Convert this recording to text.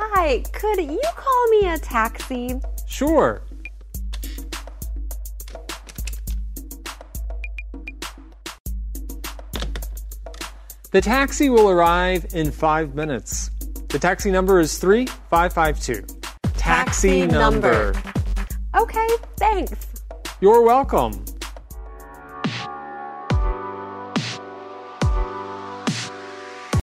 Hi, could you call me a taxi? Sure. The taxi will arrive in five minutes. The taxi number is 3552. Taxi number. Okay, thanks. You're welcome.